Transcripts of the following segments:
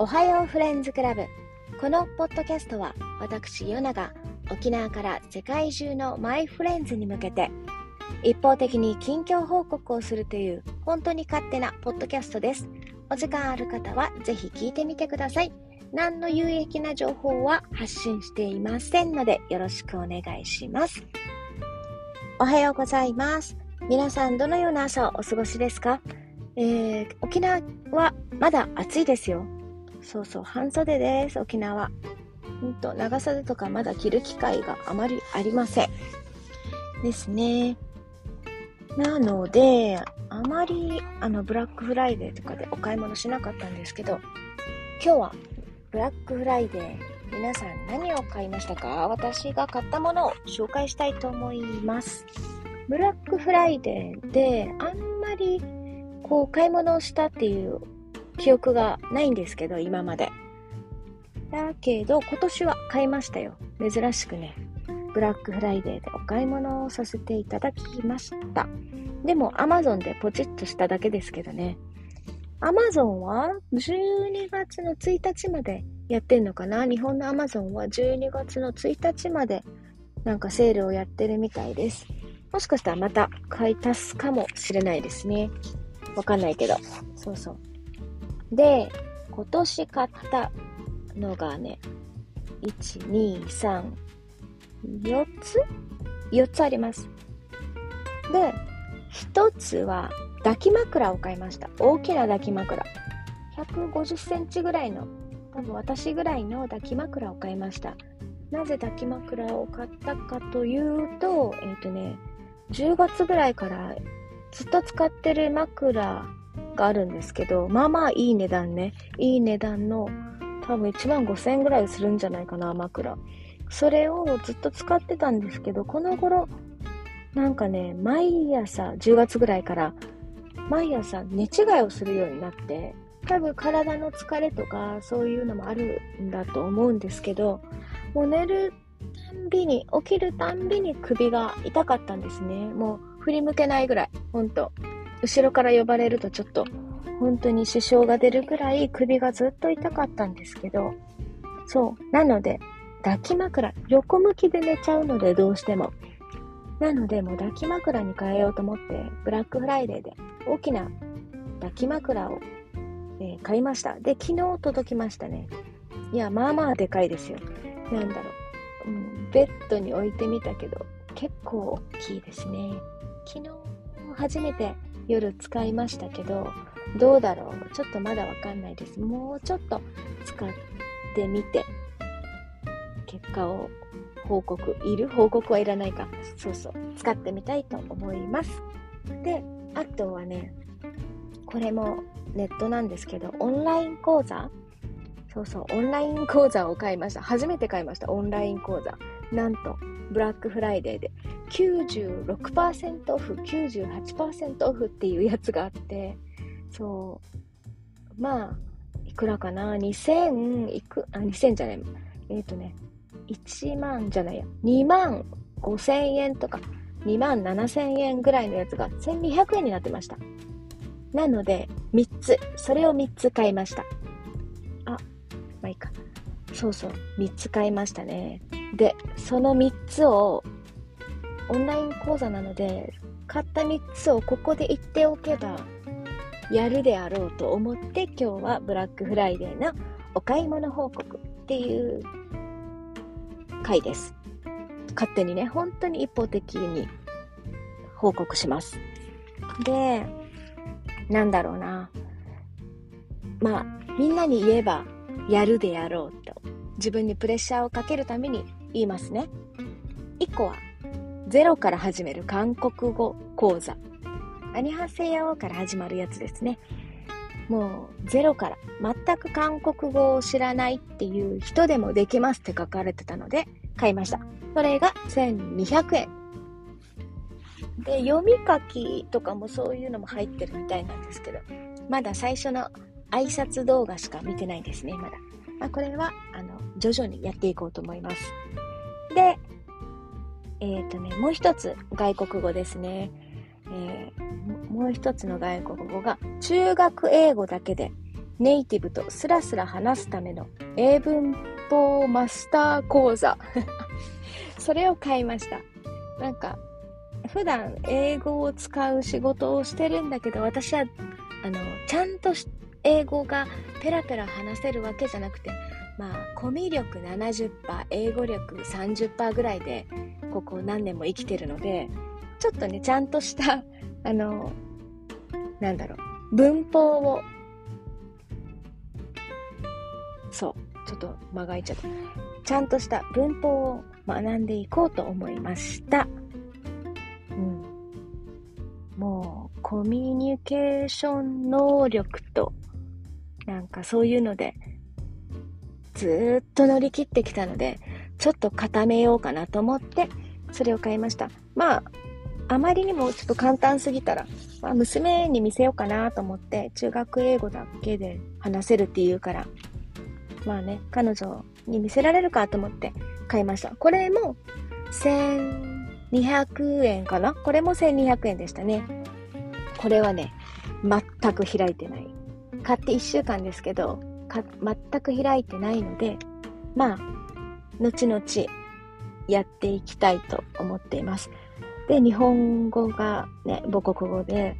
おはようフレンズクラブ。このポッドキャストは私、ヨナが沖縄から世界中のマイフレンズに向けて一方的に近況報告をするという本当に勝手なポッドキャストです。お時間ある方はぜひ聞いてみてください。何の有益な情報は発信していませんのでよろしくお願いします。おはようございます。皆さんどのような朝をお過ごしですか、えー、沖縄はまだ暑いですよ。そうそう、半袖です、沖縄。うんと、長袖とかまだ着る機会があまりありません。ですね。なので、あまり、あの、ブラックフライデーとかでお買い物しなかったんですけど、今日は、ブラックフライデー、皆さん何を買いましたか？私が買ったものを紹介したいと思います。ブラックフライデーで、あんまり、こう、買い物をしたっていう記憶がないんですけど、今まで。だけど、今年は買いましたよ。珍しくね。ブラックフライデーでお買い物をさせていただきました。でも、Amazon でポチッとしただけですけどね。Amazon は12月の1日までやってんのかな？日本の Amazon は12月の1日までなんかセールをやってるみたいです。もしかしたらまた買い足すかもしれないですね。わかんないけど。そうそう。で、今年買ったのがね、1、2、3、4つ ?4 つあります。で、1つは抱き枕を買いました。大きな抱き枕。150センチぐらいの、多分私ぐらいの抱き枕を買いました。なぜ抱き枕を買ったかというと、えっ、ー、とね、10月ぐらいからずっと使ってる枕があるんですけど、まあまあいい値段ね。いい値段の多分1万5000円ぐらいするんじゃないかな、枕。それをずっと使ってたんですけど、この頃、なんかね、毎朝、10月ぐらいから、毎朝寝違いをするようになって、多分体の疲れとかそういうのもあるんだと思うんですけど、もう寝るたんびに、起きるたんびに首が痛かったんですね。もう振り向けないぐらい、ほんと。後ろから呼ばれるとちょっと本当に支障が出るぐらい首がずっと痛かったんですけど、そう。なので、抱き枕、横向きで寝ちゃうのでどうしても。なので、もう抱き枕に変えようと思って、ブラックフライデーで大きな抱き枕を、えー、買いました。で、昨日届きましたね。いや、まあまあでかいですよ。なんだろう。うん、ベッドに置いてみたけど、結構大きいですね。昨日初めて夜使いましたけど、どうだろう？ちょっとまだわかんないです。もうちょっと使ってみて、結果を報告、いる報告はいらないか。そうそう。使ってみたいと思います。で、あとはね、これもネットなんですけど、オンライン講座そうそう、オンライン講座を買いました。初めて買いました、オンライン講座。なんと、ブラックフライデーで96%オフ、98%オフっていうやつがあって、そう、まあ、いくらかな ?2000 いく、あ、2000じゃない。えっ、ー、とね、1万じゃないや、2万5000円とか、2万7000円ぐらいのやつが1200円になってました。なので、3つ、それを3つ買いました。まあいいか。そうそう、3つ買いましたね。で、その3つをオンライン講座なので、買った3つをここで言っておけば、やるであろうと思って今日はブラックフライデーのお買い物報告っていう回です。勝手にね、本当に一方的に報告します。で、なんだろうな。まあ、みんなに言えばやるであろうと自分にプレッシャーをかけるために言いますね。1個はゼロから始める韓国語講座。アニハセヨから始まるやつですね。もうゼロから全く韓国語を知らないっていう人でもできますって書かれてたので買いました。それが1200円。で、読み書きとかもそういうのも入ってるみたいなんですけど、まだ最初の挨拶動画しか見てないですね、まだ。まあ、これは、あの、徐々にやっていこうと思います。で、えっ、ー、とね、もう一つ外国語ですね。えー、もう一つの外国語が中学英語だけでネイティブとスラスラ話すための英文法マスター講座。それを買いました。なんか、普段英語を使う仕事をしてるんだけど、私は、あの、ちゃんとし英語がペラペラ話せるわけじゃなくて、まあ、コミュ力70%、英語力30%ぐらいで、ここ何年も生きてるので、ちょっとね、ちゃんとした、あの、なんだろう、文法を、そう、ちょっと間が空いちゃった。ちゃんとした文法を学んでいこうと思いました。うん。もう、コミュニケーション能力と、なんかそういうので、ずっと乗り切ってきたので、ちょっと固めようかなと思って、それを買いました。まあ、あまりにもちょっと簡単すぎたら、まあ、娘に見せようかなと思って、中学英語だけで話せるって言うから、まあね、彼女に見せられるかと思って買いました。これも1200円かな？これも1200円でしたね。これはね、全く開いてない。買って1週間ですけど、全く開いてないので、まあ、後々やっていきたいと思っています。で、日本語がね、母国語で、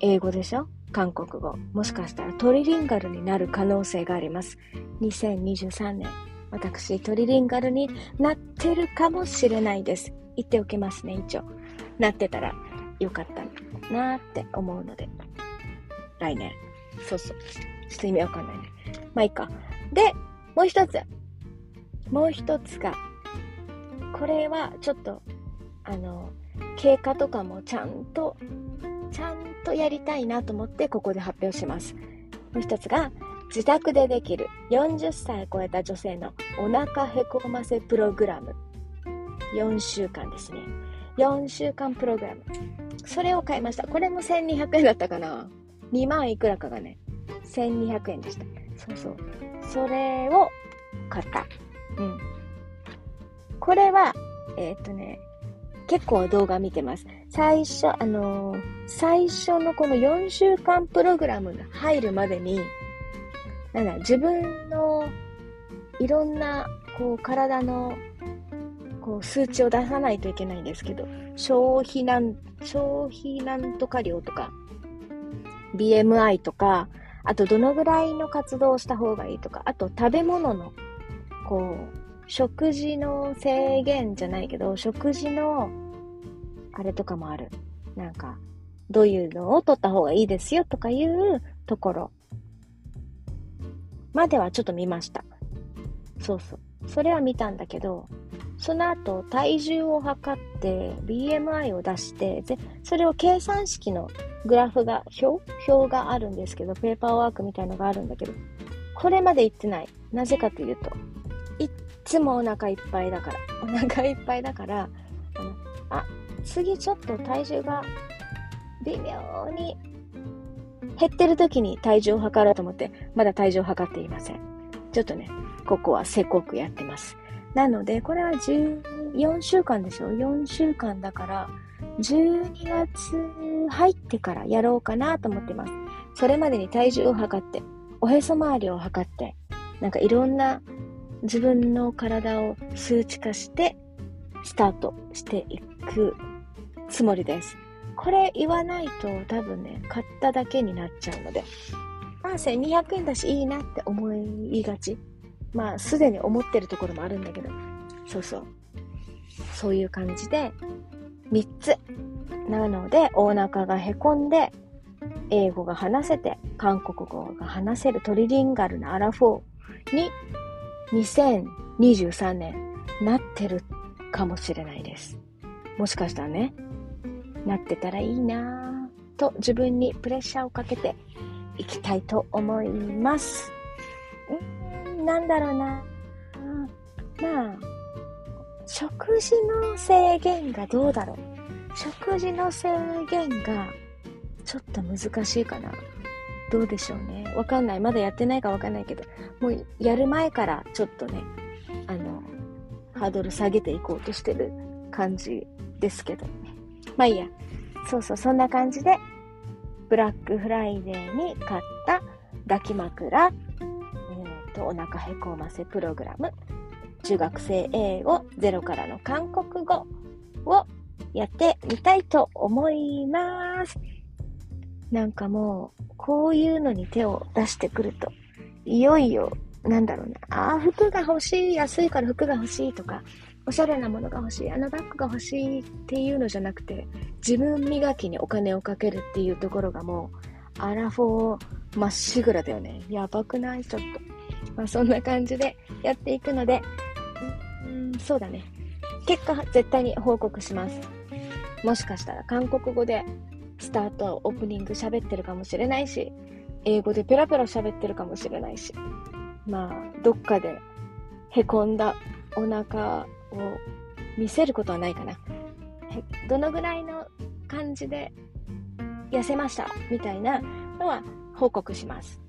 英語でしょ？韓国語。もしかしたらトリリンガルになる可能性があります。2023年、私トリリンガルになってるかもしれないです。言っておきますね、一応。なってたらよかったなって思うので。来年。そうそう。ちょっと意味わかんないね。まあいいか。で、もう一つ。もう一つが、これはちょっと、あの、経過とかもちゃんと、ちゃんとやりたいなと思ってここで発表します。もう一つが、自宅でできる40歳超えた女性のお腹へこませプログラム。4週間ですね。4週間プログラム。それを買いました。これも1200円だったかな ?2 万いくらかがね、1200円でした。そうそう。それを買った。うん。これは、えー、っとね、結構動画見てます。最初、あのー、最初のこの4週間プログラムが入るまでに、なんだ、自分のいろんな、こう、体の、こう、数値を出さないといけないんですけど、消費なん、消費なんとか量とか、BMI とか、あとどのぐらいの活動をした方がいいとか、あと食べ物の、こう、食事の制限じゃないけど、食事の、あれとかもある。なんか、どういうのを取った方がいいですよとかいうところまではちょっと見ました。そうそう。それは見たんだけど、その後、体重を測って、BMI を出して、で、それを計算式のグラフが、表表があるんですけど、ペーパーワークみたいのがあるんだけど、これまで言ってない。なぜかというといっ、つもお腹いっぱいだから。お腹いっぱいだから、あの、あ、次ちょっと体重が微妙に減ってる時に体重を測ろうと思って、まだ体重を測っていません。ちょっとね、ここはせこくやってます。なので、これは14週間でしょ ?4 週間だから、12月入ってからやろうかなと思ってます。それまでに体重を測って、おへそ周りを測って、なんかいろんな自分の体を数値化してスタートしていくつもりです。これ言わないと多分ね、買っただけになっちゃうので。まあ1200円だしいいなって思いがち。まあすでに思ってるところもあるんだけど。そうそう。そういう感じで3つ。なのでお腹がへこんで英語が話せて韓国語が話せるトリリンガルなアラフォーに2023年なってるかもしれないです。もしかしたらね、なってたらいいなぁと自分にプレッシャーをかけていきたいと思います。んなんだろうな。まあ、食事の制限がどうだろう。食事の制限がちょっと難しいかな。どうでしょうね。わかんない。まだやってないかわかんないけど、もうやる前からちょっとね、あの、ハードル下げていこうとしてる感じですけどね。まあいいや。そうそう、そんな感じで、ブラックフライデーに買った抱き枕、えーと、お腹へこませプログラム、中学生英語ゼロからの韓国語をやってみたいと思います。なんかもう、こういうのに手を出してくると、いよいよ、なんだろうな、ああ、服が欲しい、安いから服が欲しいとか、おしゃれなものが欲しい、あのバッグが欲しいっていうのじゃなくて、自分磨きにお金をかけるっていうところがもう、アラフォーまっしぐらだよね。やばくない？ちょっと。まあそんな感じでやっていくので、うん、そうだね。結果絶対に報告します。もしかしたら韓国語でスタート、オープニング喋ってるかもしれないし、英語でペラペラ喋ってるかもしれないし、まあ、どっかでへこんだお腹を見せることはないかな。どのぐらいの感じで痩せましたみたいなのは報告します。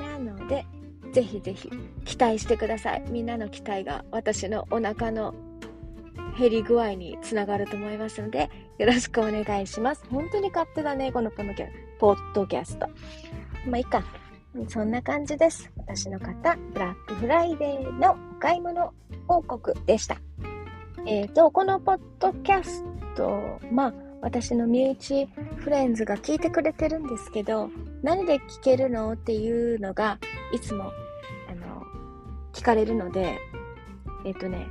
なので、ぜひぜひ期待してください。みんなの期待が私のお腹の減り具合につながると思いますので、よろしくお願いします。本当に勝手だね、このポッドキャスト。まあいいか。そんな感じです。私の方、ブラックフライデーのお買い物報告でした。えっ、ー、と、このポッドキャスト、まあ、私の身内フレンズが聞いてくれてるんですけど、何で聞けるのっていうのが、いつも、あの、聞かれるので、えっ、ー、とね、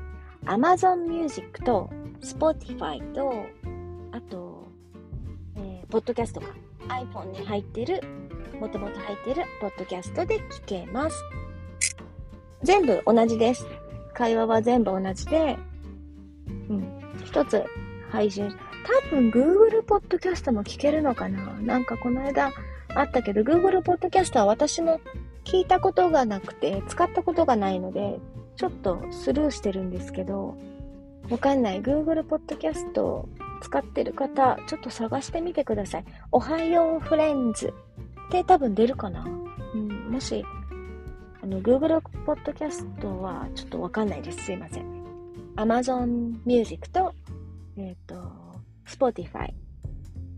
Amazon Music と Spotify と、あと、えー、ポッドキャストか iPhone に入ってる、もともと入ってるポッドキャストで聞けます。全部同じです。会話は全部同じで、うん、一つ配信。多分 Google ポッドキャストも聞けるのかな？なんかこの間あったけど、Google ポッドキャストは私も聞いたことがなくて、使ったことがないので、ちょっとスルーしてるんですけど、わかんない。Google Podcast を使ってる方、ちょっと探してみてください。おはようフレンズって多分出るかな？うん、もし、あの、Google Podcast はちょっとわかんないです。すいません。Amazon Music と、えっ、ー、と、Spotify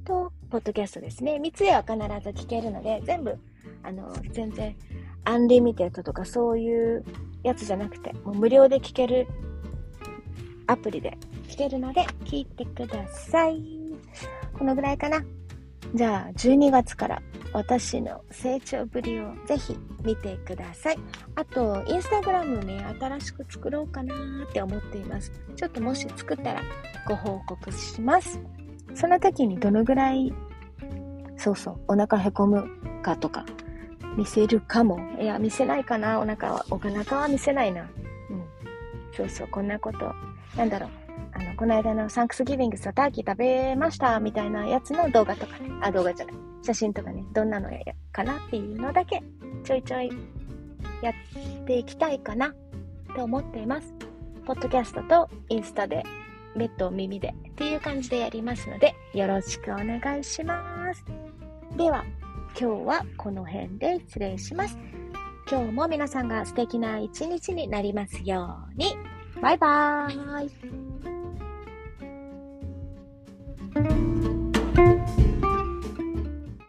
と、Podcast ですね。3つでは必ず聞けるので、全部、あの、全然、アンリミテッドとかそういうやつじゃなくて、もう無料で聞けるアプリで聞けるので聞いてください。このぐらいかな。じゃあ、12月から私の成長ぶりをぜひ見てください。あと、インスタグラムね、新しく作ろうかなって思っています。ちょっともし作ったらご報告します。その時にどのぐらい、そうそう、お腹へこむかとか、見せるかも。いや、見せないかな、お腹は。お腹は見せないな。うん。そうそう、こんなこと。なんだろう。あの、この間のサンクスギビングスターキー食べましたみたいなやつの動画とかね。あ、動画じゃない。写真とかね、どんなのやかなっていうのだけ、ちょいちょいやっていきたいかなと思っています。ポッドキャストとインスタで、目と耳でっていう感じでやりますので、よろしくお願いします。では、今日はこの辺で失礼します。今日も皆さんが素敵な一日になりますように。バイバーイ。